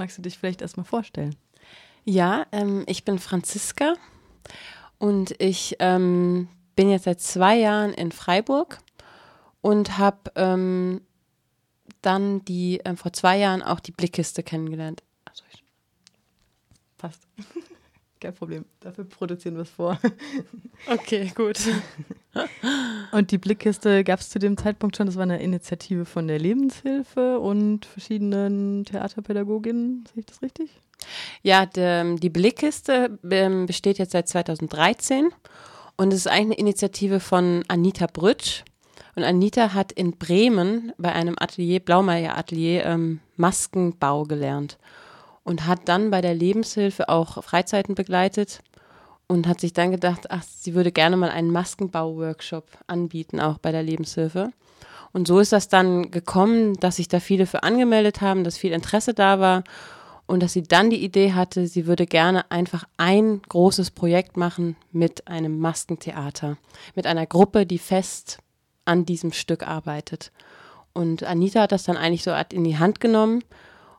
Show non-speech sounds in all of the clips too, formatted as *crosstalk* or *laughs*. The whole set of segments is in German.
Magst du dich vielleicht erstmal vorstellen? Ja, ähm, ich bin Franziska und ich ähm, bin jetzt seit zwei Jahren in Freiburg und habe ähm, dann die äh, vor zwei Jahren auch die Blickkiste kennengelernt. Also ich, passt. *laughs* Kein Problem. Dafür produzieren wir es vor. Okay, gut. *laughs* *laughs* Und die Blickkiste gab es zu dem Zeitpunkt schon, das war eine Initiative von der Lebenshilfe und verschiedenen Theaterpädagoginnen, sehe ich das richtig? Ja, de, die Blickkiste ähm, besteht jetzt seit 2013 und es ist eigentlich eine Initiative von Anita Brütsch. Und Anita hat in Bremen bei einem Atelier, Blaumeier Atelier, ähm, Maskenbau gelernt. Und hat dann bei der Lebenshilfe auch Freizeiten begleitet und hat sich dann gedacht, ach, sie würde gerne mal einen Maskenbau-Workshop anbieten, auch bei der Lebenshilfe. Und so ist das dann gekommen, dass sich da viele für angemeldet haben, dass viel Interesse da war und dass sie dann die Idee hatte, sie würde gerne einfach ein großes Projekt machen mit einem Maskentheater, mit einer Gruppe, die fest an diesem Stück arbeitet. Und Anita hat das dann eigentlich so in die Hand genommen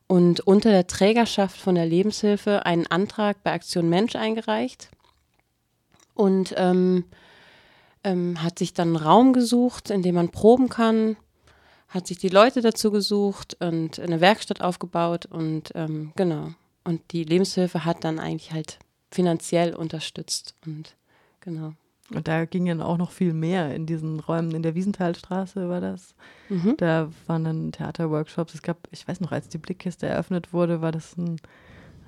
und unter der Trägerschaft von der Lebenshilfe einen Antrag bei Aktion Mensch eingereicht und ähm, ähm, hat sich dann einen Raum gesucht, in dem man proben kann, hat sich die Leute dazu gesucht und eine Werkstatt aufgebaut und ähm, genau. Und die Lebenshilfe hat dann eigentlich halt finanziell unterstützt und genau. Und da ging dann auch noch viel mehr in diesen Räumen. In der Wiesenthalstraße war das. Mhm. Da waren dann Theaterworkshops. Es gab, ich weiß noch, als die Blickkiste eröffnet wurde, war das ein,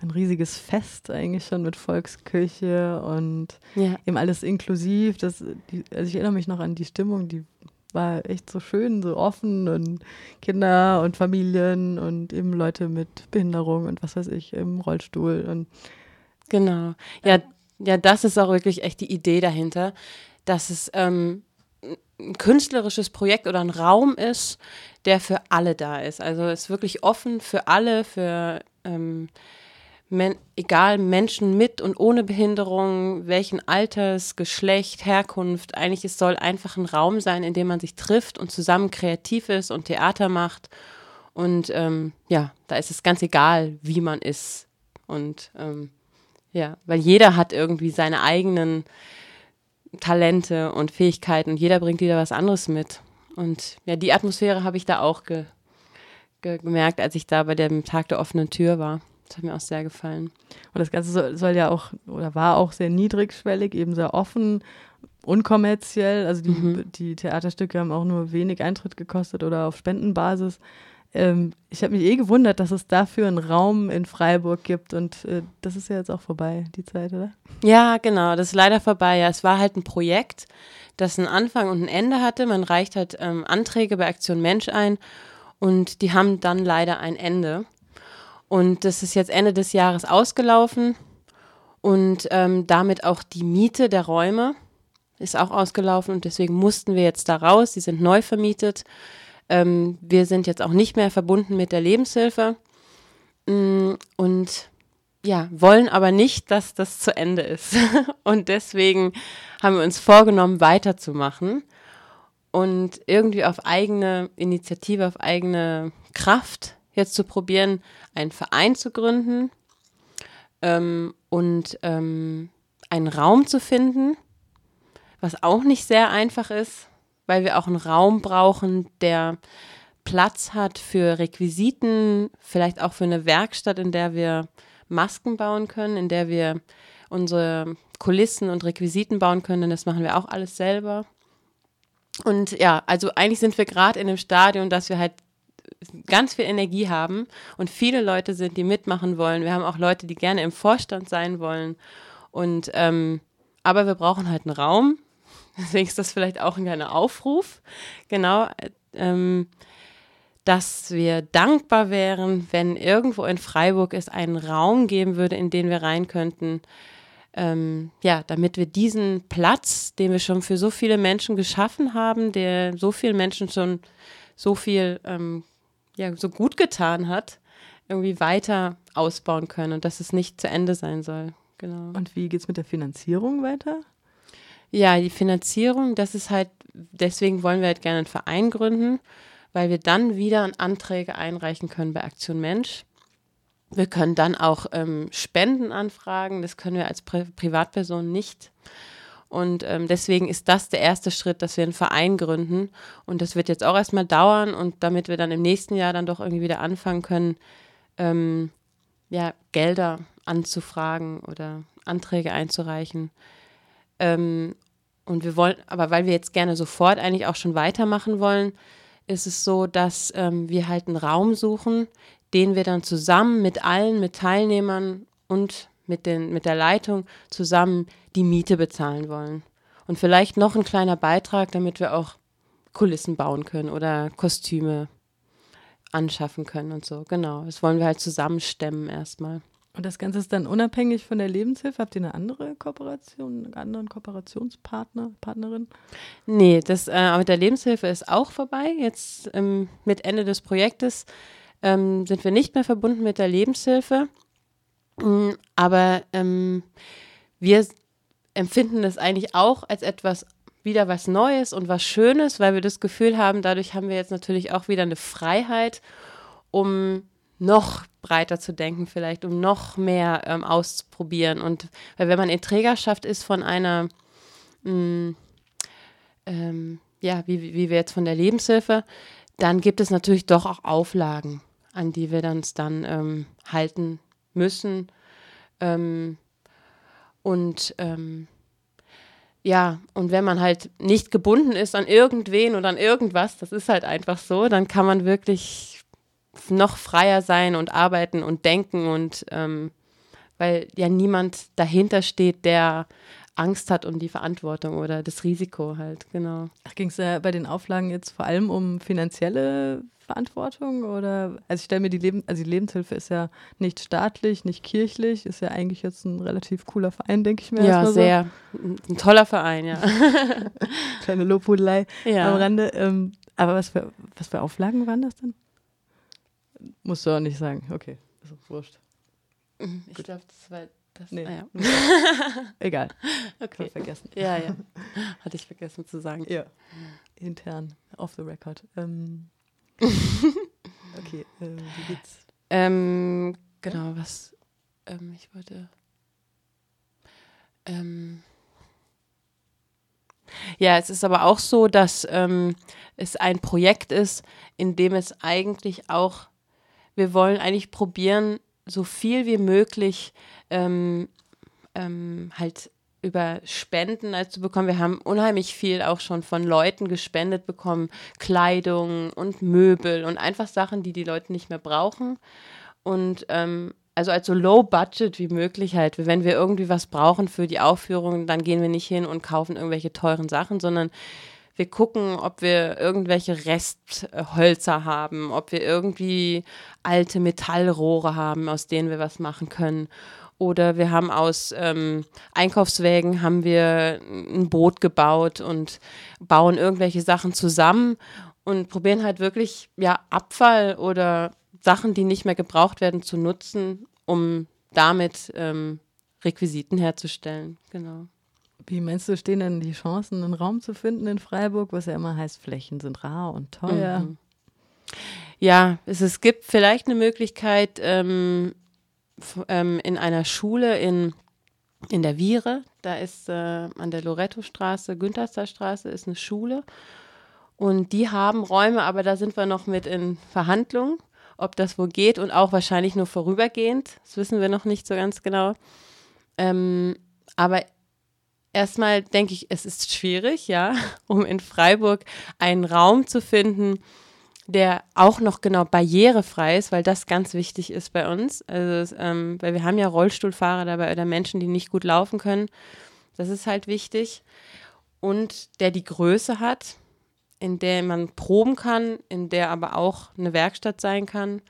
ein riesiges Fest eigentlich schon mit Volkskirche und ja. eben alles inklusiv. Das, die, also ich erinnere mich noch an die Stimmung, die war echt so schön, so offen und Kinder und Familien und eben Leute mit Behinderung und was weiß ich im Rollstuhl und genau. Ja, ja, das ist auch wirklich echt die Idee dahinter, dass es ähm, ein künstlerisches Projekt oder ein Raum ist, der für alle da ist. Also es ist wirklich offen für alle, für ähm, men egal Menschen mit und ohne Behinderung, welchen Alters, Geschlecht, Herkunft. Eigentlich es soll einfach ein Raum sein, in dem man sich trifft und zusammen kreativ ist und Theater macht. Und ähm, ja, da ist es ganz egal, wie man ist. Und ähm, ja, weil jeder hat irgendwie seine eigenen Talente und Fähigkeiten und jeder bringt wieder was anderes mit. Und ja, die Atmosphäre habe ich da auch ge ge gemerkt, als ich da bei dem Tag der offenen Tür war. Das hat mir auch sehr gefallen. Und das Ganze soll, soll ja auch oder war auch sehr niedrigschwellig, eben sehr offen, unkommerziell. Also die, mhm. die Theaterstücke haben auch nur wenig Eintritt gekostet oder auf Spendenbasis. Ähm, ich habe mich eh gewundert, dass es dafür einen Raum in Freiburg gibt und äh, das ist ja jetzt auch vorbei, die Zeit, oder? Ja, genau, das ist leider vorbei. Ja, es war halt ein Projekt, das einen Anfang und ein Ende hatte. Man reicht halt ähm, Anträge bei Aktion Mensch ein und die haben dann leider ein Ende. Und das ist jetzt Ende des Jahres ausgelaufen und ähm, damit auch die Miete der Räume ist auch ausgelaufen und deswegen mussten wir jetzt da raus. Die sind neu vermietet. Ähm, wir sind jetzt auch nicht mehr verbunden mit der Lebenshilfe mm, und ja, wollen aber nicht, dass das zu Ende ist. *laughs* und deswegen haben wir uns vorgenommen, weiterzumachen und irgendwie auf eigene Initiative, auf eigene Kraft jetzt zu probieren, einen Verein zu gründen ähm, und ähm, einen Raum zu finden, was auch nicht sehr einfach ist, weil wir auch einen Raum brauchen, der Platz hat für Requisiten, vielleicht auch für eine Werkstatt, in der wir Masken bauen können, in der wir unsere Kulissen und Requisiten bauen können, denn das machen wir auch alles selber. Und ja, also eigentlich sind wir gerade in dem Stadion, dass wir halt ganz viel Energie haben und viele Leute sind, die mitmachen wollen. Wir haben auch Leute, die gerne im Vorstand sein wollen. Und ähm, aber wir brauchen halt einen Raum. *laughs* Deswegen ist das vielleicht auch ein kleiner Aufruf. Genau. Ähm, dass wir dankbar wären, wenn irgendwo in Freiburg es einen Raum geben würde, in den wir rein könnten. Ähm, ja, damit wir diesen Platz, den wir schon für so viele Menschen geschaffen haben, der so vielen Menschen schon so viel ähm, ja, so gut getan hat, irgendwie weiter ausbauen können und dass es nicht zu Ende sein soll. Genau. Und wie geht es mit der Finanzierung weiter? Ja, die Finanzierung, das ist halt, deswegen wollen wir halt gerne einen Verein gründen, weil wir dann wieder Anträge einreichen können bei Aktion Mensch. wir können dann auch ähm, Spenden anfragen. Das können wir als Pri Privatperson nicht. Und ähm, deswegen ist das der erste Schritt, dass wir einen Verein gründen. Und das wird jetzt auch erstmal dauern. Und damit wir dann im nächsten Jahr dann doch irgendwie wieder anfangen können, ähm, ja, Gelder anzufragen oder Anträge einzureichen. Ähm, und wir wollen, aber weil wir jetzt gerne sofort eigentlich auch schon weitermachen wollen, ist es so, dass ähm, wir halt einen Raum suchen, den wir dann zusammen mit allen, mit Teilnehmern und mit, den, mit der Leitung zusammen die Miete bezahlen wollen. Und vielleicht noch ein kleiner Beitrag, damit wir auch Kulissen bauen können oder Kostüme anschaffen können und so. Genau, das wollen wir halt zusammenstemmen erstmal. Und das Ganze ist dann unabhängig von der Lebenshilfe? Habt ihr eine andere Kooperation, einen anderen Kooperationspartner, Partnerin? Nee, das äh, mit der Lebenshilfe ist auch vorbei. Jetzt ähm, mit Ende des Projektes ähm, sind wir nicht mehr verbunden mit der Lebenshilfe. Ähm, aber wir empfinden das eigentlich auch als etwas wieder was Neues und was Schönes, weil wir das Gefühl haben, dadurch haben wir jetzt natürlich auch wieder eine Freiheit, um noch breiter zu denken, vielleicht, um noch mehr ähm, auszuprobieren. Und weil wenn man in Trägerschaft ist von einer, mh, mm, ähm, ja, wie, wie wir jetzt von der Lebenshilfe, dann gibt es natürlich doch auch Auflagen, an die wir uns dann ähm, halten müssen. Ähm, und ähm, ja, und wenn man halt nicht gebunden ist an irgendwen oder an irgendwas, das ist halt einfach so, dann kann man wirklich noch freier sein und arbeiten und denken und ähm, weil ja niemand dahinter steht, der Angst hat um die Verantwortung oder das Risiko halt, genau. Ging es ja bei den Auflagen jetzt vor allem um finanzielle Verantwortung oder also ich stelle mir die Leben also die Lebenshilfe ist ja nicht staatlich, nicht kirchlich, ist ja eigentlich jetzt ein relativ cooler Verein, denke ich mir. Ja, sehr so. ein toller Verein, ja. *laughs* Kleine Lobhudelei ja. am Rande. Ähm, aber was für was für Auflagen waren das denn? Musst du auch nicht sagen. Okay, ist auch wurscht. Ich glaube, das war das. Nee. Ah, ja. *laughs* Egal. Okay. vergessen. Ja, ja. *laughs* Hatte ich vergessen zu sagen. Ja. Intern, off the record. Ähm. *laughs* okay, äh, wie geht's? Ähm, genau, was ähm, ich wollte. Ähm, ja, es ist aber auch so, dass ähm, es ein Projekt ist, in dem es eigentlich auch wir wollen eigentlich probieren, so viel wie möglich ähm, ähm, halt über Spenden halt zu bekommen. Wir haben unheimlich viel auch schon von Leuten gespendet bekommen, Kleidung und Möbel und einfach Sachen, die die Leute nicht mehr brauchen. Und ähm, also als so low budget wie möglich halt. Wenn wir irgendwie was brauchen für die Aufführung, dann gehen wir nicht hin und kaufen irgendwelche teuren Sachen, sondern wir gucken, ob wir irgendwelche Resthölzer haben, ob wir irgendwie alte Metallrohre haben, aus denen wir was machen können. Oder wir haben aus ähm, Einkaufswägen haben wir ein Boot gebaut und bauen irgendwelche Sachen zusammen und probieren halt wirklich ja Abfall oder Sachen, die nicht mehr gebraucht werden, zu nutzen, um damit ähm, Requisiten herzustellen. Genau. Wie meinst du, stehen denn die Chancen, einen Raum zu finden in Freiburg, was ja immer heißt, Flächen sind rar und teuer? Mhm. Ja, es, es gibt vielleicht eine Möglichkeit ähm, ähm, in einer Schule in, in der Viere, da ist äh, an der Loretto-Straße, Günterster ist eine Schule und die haben Räume, aber da sind wir noch mit in Verhandlungen, ob das wo geht und auch wahrscheinlich nur vorübergehend. Das wissen wir noch nicht so ganz genau. Ähm, aber erstmal denke ich, es ist schwierig, ja, *laughs* um in Freiburg einen Raum zu finden, der auch noch genau barrierefrei ist, weil das ganz wichtig ist bei uns. Also, ähm, weil wir haben ja Rollstuhlfahrer dabei oder Menschen, die nicht gut laufen können. Das ist halt wichtig. Und der die Größe hat, in der man proben kann, in der aber auch eine Werkstatt sein kann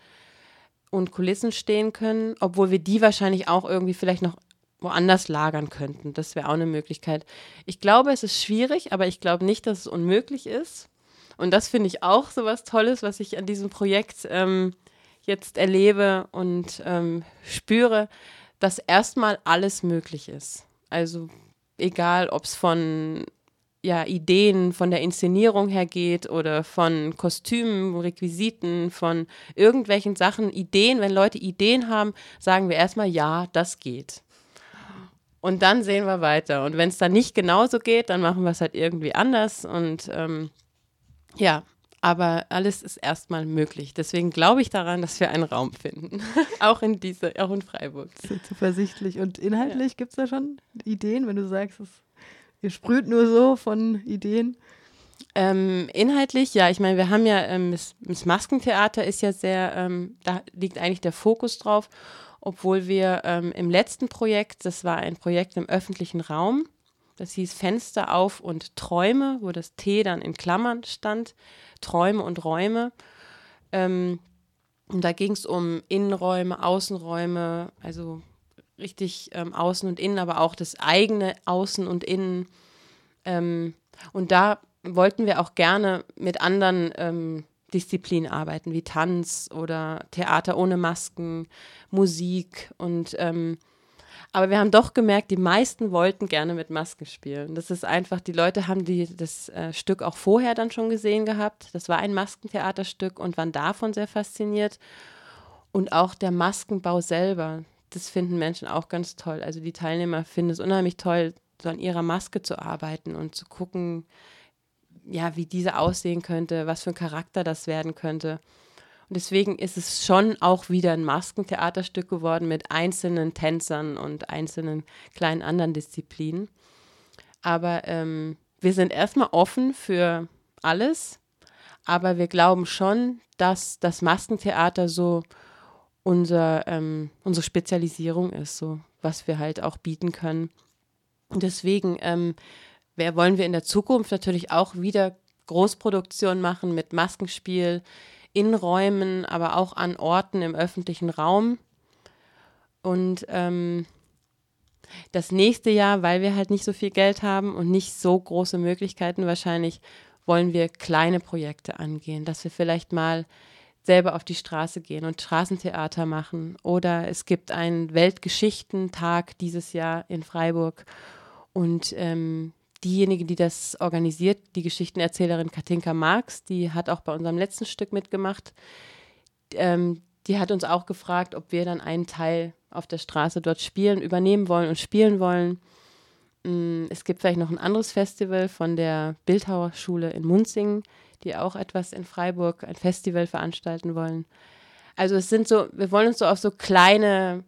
und Kulissen stehen können, obwohl wir die wahrscheinlich auch irgendwie vielleicht noch woanders lagern könnten. Das wäre auch eine Möglichkeit. Ich glaube, es ist schwierig, aber ich glaube nicht, dass es unmöglich ist. Und das finde ich auch so was Tolles, was ich an diesem Projekt ähm, jetzt erlebe und ähm, spüre, dass erstmal alles möglich ist. Also egal, ob es von ja, Ideen von der Inszenierung her geht oder von Kostümen, Requisiten, von irgendwelchen Sachen, Ideen. Wenn Leute Ideen haben, sagen wir erstmal, ja, das geht. Und dann sehen wir weiter. Und wenn es dann nicht genauso geht, dann machen wir es halt irgendwie anders. Und ähm, ja, aber alles ist erstmal möglich. Deswegen glaube ich daran, dass wir einen Raum finden. *laughs* auch in diese, auch in Freiburg. So zuversichtlich. Und inhaltlich ja. gibt es da schon Ideen, wenn du sagst, es, ihr sprüht nur so von Ideen? Ähm, inhaltlich, ja, ich meine, wir haben ja, ähm, das, das, Maskentheater ist ja sehr, ähm, da liegt eigentlich der Fokus drauf, obwohl wir ähm, im letzten Projekt, das war ein Projekt im öffentlichen Raum, das hieß Fenster auf und Träume, wo das T dann in Klammern stand. Träume und Räume. Ähm, und da ging es um Innenräume, Außenräume, also richtig ähm, Außen und Innen, aber auch das eigene Außen und Innen. Ähm, und da wollten wir auch gerne mit anderen ähm, Disziplinen arbeiten, wie Tanz oder Theater ohne Masken, Musik und ähm, aber wir haben doch gemerkt, die meisten wollten gerne mit Masken spielen. Das ist einfach, die Leute haben die, das äh, Stück auch vorher dann schon gesehen gehabt. Das war ein Maskentheaterstück und waren davon sehr fasziniert. Und auch der Maskenbau selber, das finden Menschen auch ganz toll. Also die Teilnehmer finden es unheimlich toll, so an ihrer Maske zu arbeiten und zu gucken, ja, wie diese aussehen könnte, was für ein Charakter das werden könnte. Und deswegen ist es schon auch wieder ein Maskentheaterstück geworden mit einzelnen Tänzern und einzelnen kleinen anderen Disziplinen. Aber ähm, wir sind erstmal offen für alles, aber wir glauben schon, dass das Maskentheater so unser, ähm, unsere Spezialisierung ist, so was wir halt auch bieten können. Und deswegen ähm, wer, wollen wir in der Zukunft natürlich auch wieder Großproduktion machen mit Maskenspiel, in Räumen, aber auch an Orten im öffentlichen Raum. Und ähm, das nächste Jahr, weil wir halt nicht so viel Geld haben und nicht so große Möglichkeiten wahrscheinlich, wollen wir kleine Projekte angehen, dass wir vielleicht mal selber auf die Straße gehen und Straßentheater machen. Oder es gibt einen Weltgeschichtentag dieses Jahr in Freiburg und ähm, diejenige, die das organisiert, die Geschichtenerzählerin Katinka Marx, die hat auch bei unserem letzten Stück mitgemacht. Ähm, die hat uns auch gefragt, ob wir dann einen Teil auf der Straße dort spielen, übernehmen wollen und spielen wollen. Mm, es gibt vielleicht noch ein anderes Festival von der Bildhauerschule in Munzingen, die auch etwas in Freiburg, ein Festival veranstalten wollen. Also es sind so, wir wollen uns so auf so kleine,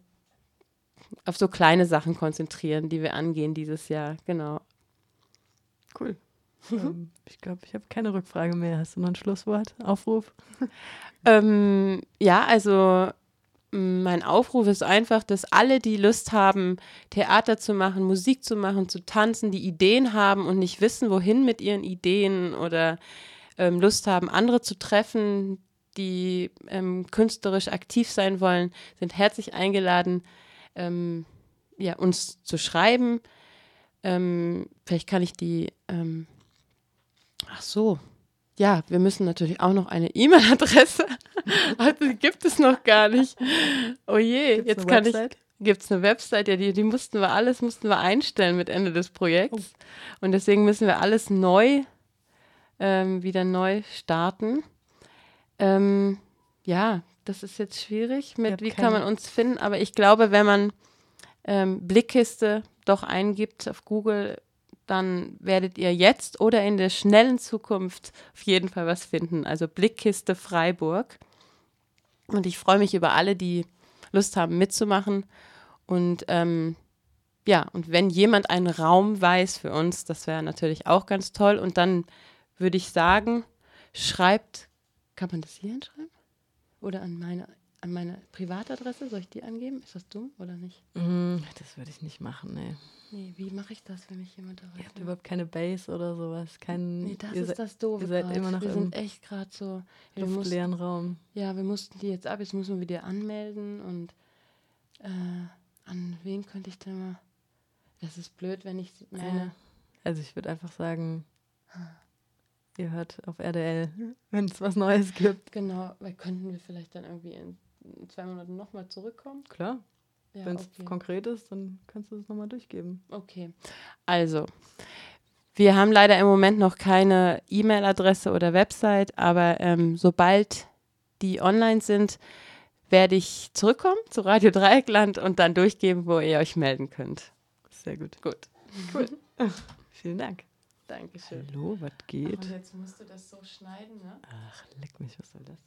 auf so kleine Sachen konzentrieren, die wir angehen dieses Jahr, genau. Cool. ähm, *laughs* ich glaube, ich habe keine Rückfrage mehr. Hast du noch ein Schlusswort, Aufruf? *laughs* ähm, ja, also mein Aufruf ist einfach, dass alle, die Lust haben, Theater zu machen, Musik zu machen, zu tanzen, die Ideen haben und nicht wissen, wohin mit ihren Ideen oder ähm, Lust haben, andere zu treffen, die ähm, künstlerisch aktiv sein wollen, sind herzlich eingeladen, ähm, ja, uns zu schreiben. Ähm, vielleicht kann ich die. Ähm, ach so. Ja, wir müssen natürlich auch noch eine E-Mail-Adresse. *laughs* also die gibt es noch gar nicht. Oh je, Gibt's jetzt kann Website? ich. Gibt es eine Website? Ja, die, die mussten wir alles mussten wir einstellen mit Ende des Projekts. Oh. Und deswegen müssen wir alles neu ähm, wieder neu starten. Ähm, ja, das ist jetzt schwierig mit, wie kann man uns finden, aber ich glaube, wenn man ähm, Blickkiste doch eingibt auf Google, dann werdet ihr jetzt oder in der schnellen Zukunft auf jeden Fall was finden. Also Blickkiste Freiburg. Und ich freue mich über alle, die Lust haben mitzumachen. Und ähm, ja, und wenn jemand einen Raum weiß für uns, das wäre natürlich auch ganz toll. Und dann würde ich sagen, schreibt, kann man das hier hinschreiben? Oder an meine an meine Privatadresse, soll ich die angeben? Ist das dumm oder nicht? Mm, das würde ich nicht machen, nee. Nee, wie mache ich das, wenn mich jemand erreicht? Ihr habt überhaupt keine Base oder sowas. Kein, nee, das ist das Doofe. Ihr seid grad. immer noch wir sind echt gerade so im luftleeren Raum. Ja, wir mussten die jetzt ab. Jetzt müssen wir wieder anmelden und äh, an wen könnte ich denn mal. Das ist blöd, wenn ich meine. Also ich würde einfach sagen, ihr hört auf RDL, *laughs* wenn es was Neues gibt. Genau, weil könnten wir vielleicht dann irgendwie in zwei Monaten nochmal zurückkommen? Klar. Ja, Wenn es okay. konkret ist, dann kannst du es nochmal durchgeben. Okay. Also, Wir haben leider im Moment noch keine E-Mail-Adresse oder Website, aber ähm, sobald die online sind, werde ich zurückkommen zu Radio Dreieckland und dann durchgeben, wo ihr euch melden könnt. Sehr gut. Gut. Cool. *laughs* Vielen Dank. Dankeschön. Hallo, was geht? Und jetzt musst du das so schneiden, ne? Ach, leck mich, was soll das denn?